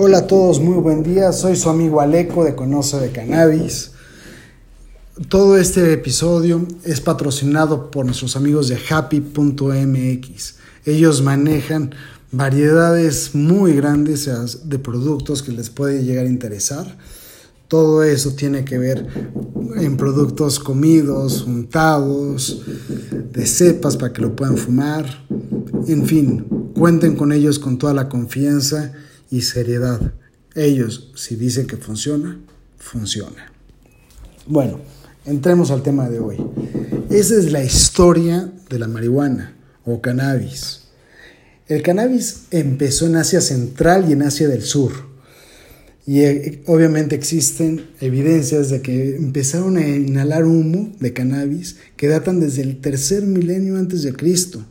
Hola a todos, muy buen día. Soy su amigo Aleco de Conoce de Cannabis. Todo este episodio es patrocinado por nuestros amigos de happy.mx. Ellos manejan variedades muy grandes de productos que les puede llegar a interesar. Todo eso tiene que ver en productos comidos, untados, de cepas para que lo puedan fumar. En fin, cuenten con ellos con toda la confianza y seriedad. Ellos, si dicen que funciona, funciona. Bueno, entremos al tema de hoy. Esa es la historia de la marihuana o cannabis. El cannabis empezó en Asia Central y en Asia del Sur. Y eh, obviamente existen evidencias de que empezaron a inhalar humo de cannabis que datan desde el tercer milenio antes de Cristo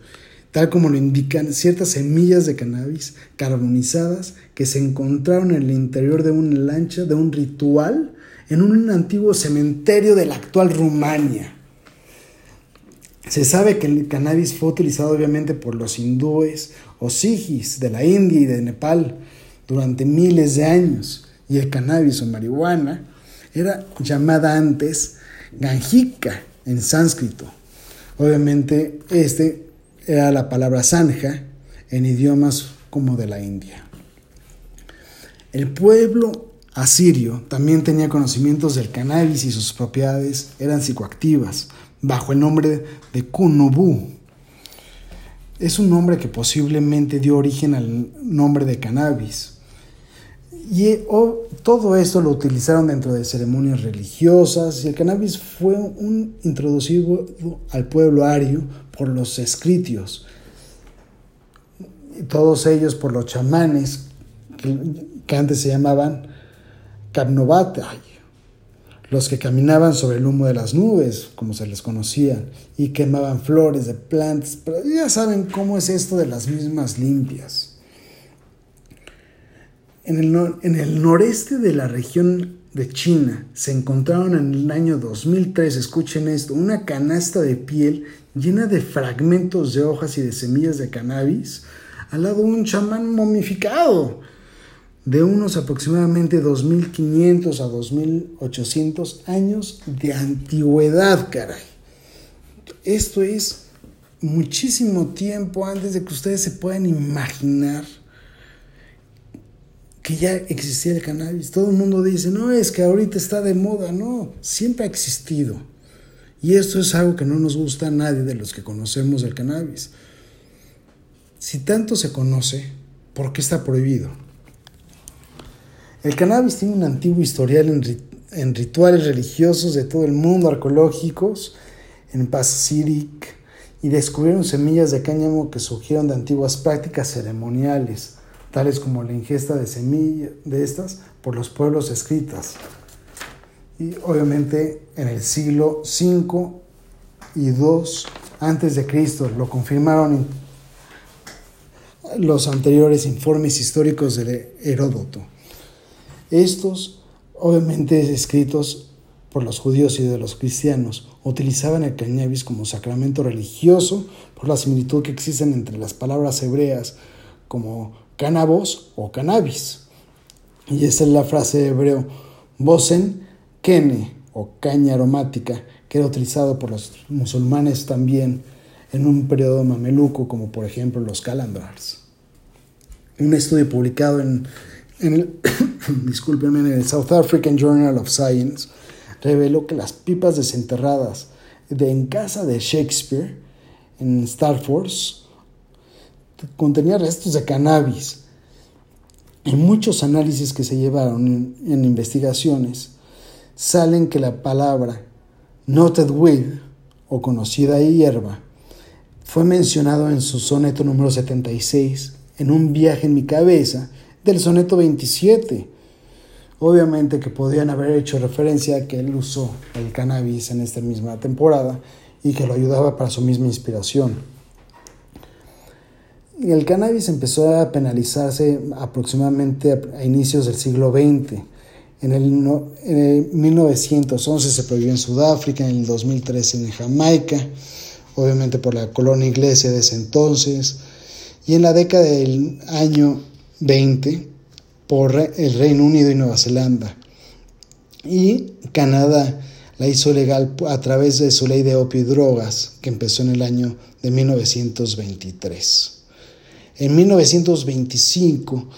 tal como lo indican ciertas semillas de cannabis carbonizadas que se encontraron en el interior de una lancha de un ritual en un antiguo cementerio de la actual Rumania. Se sabe que el cannabis fue utilizado obviamente por los hindúes o sijis de la India y de Nepal durante miles de años y el cannabis o marihuana era llamada antes ganjika en sánscrito. Obviamente este era la palabra sanja en idiomas como de la India. El pueblo asirio también tenía conocimientos del cannabis y sus propiedades eran psicoactivas, bajo el nombre de Kunubu. Es un nombre que posiblemente dio origen al nombre de cannabis. Y todo esto lo utilizaron dentro de ceremonias religiosas y el cannabis fue un introducido al pueblo ario por los escritios, todos ellos por los chamanes que, antes se llamaban Carnovatay, los que caminaban sobre el humo de las nubes, como se les conocía, y quemaban flores de plantas, pero ya saben cómo es esto de las mismas limpias. En el, noreste de la región de China se encontraron en el año 2003, escuchen esto, una canasta de piel llena de fragmentos de hojas y de semillas de cannabis al lado de un chamán momificado de unos aproximadamente 2500 a 2800 años de antigüedad, caray. Esto es muchísimo tiempo antes de que ustedes se puedan imaginar que ya existía el cannabis. Todo el mundo dice, no, es que ahorita está de moda. No, siempre ha existido. Y esto es algo que no nos gusta a nadie de los que conocemos el cannabis. Si tanto se conoce, ¿por qué está prohibido? El cannabis tiene un antiguo historial en, rituales religiosos de todo el mundo, arqueológicos, en Pacific, y descubrieron semillas de cáñamo que surgieron de antiguas prácticas ceremoniales tales como la ingesta de semillas de estas por los pueblos escritas. Y obviamente en el siglo V y II antes de Cristo lo confirmaron los anteriores informes históricos de Heródoto. Estos, obviamente escritos por los judíos y de los cristianos, utilizaban el cannabis como sacramento religioso por la similitud que existen entre las palabras hebreas como cannabis o cannabis. Y esa es la frase hebreo bosen kene o caña aromática, que era utilizado por los musulmanes también en un periodo mameluco, como por ejemplo los calendars. Un estudio publicado en, en el, en el South African Journal of Science reveló que las pipas desenterradas de en casa de Shakespeare en Star Force contenía restos de cannabis. En muchos análisis que se llevaron en, investigaciones, salen que la palabra noted weed o conocida hierba fue mencionado en su soneto número 76 en un viaje en mi cabeza del soneto 27. Obviamente que podían haber hecho referencia a que él usó el cannabis en esta misma temporada y que lo ayudaba para su misma inspiración el cannabis empezó a penalizarse aproximadamente a inicios del siglo XX. En el, 1911 se prohibió en Sudáfrica, en el 2013 en Jamaica, obviamente por la colonia inglesa de ese entonces. Y en la década del año 20 por el Reino Unido y Nueva Zelanda. Y Canadá la hizo legal a través de su ley de opio y drogas, que empezó en el año de 1923. En 1925,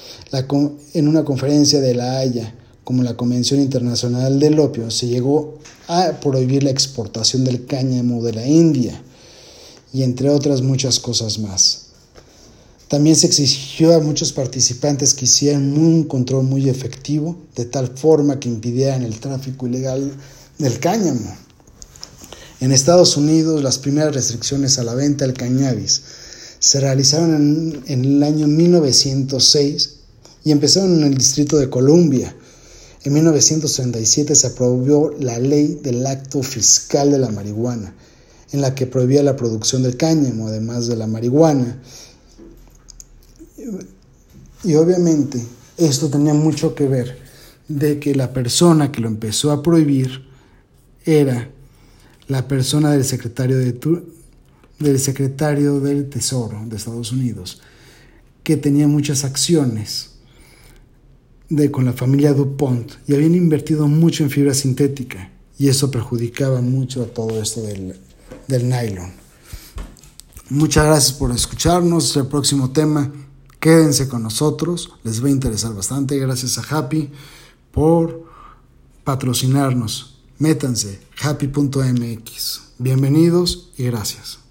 en una conferencia de La Haya, como la Convención Internacional del Opio, se llegó a prohibir la exportación del cáñamo de la India y entre otras muchas cosas más. También se exigió a muchos participantes que hicieran un control muy efectivo, de tal forma que impidieran el tráfico ilegal del cáñamo. En Estados Unidos, las primeras restricciones a la venta del cannabis se realizaron en, el año 1906 y empezaron en el Distrito de Columbia. En 1937 se aprobó la ley del acto fiscal de la marihuana, en la que prohibía la producción del cáñamo, además de la marihuana, y obviamente esto tenía mucho que ver de que la persona que lo empezó a prohibir era la persona del secretario, de del, secretario del Tesoro de Estados Unidos, que tenía muchas acciones de, con la familia DuPont y habían invertido mucho en fibra sintética y eso perjudicaba mucho a todo esto del, del nylon. Muchas gracias por escucharnos. El próximo tema Quédense con nosotros, les va a interesar bastante. Gracias a Happy por patrocinarnos. Métanse, happy.mx. Bienvenidos y gracias.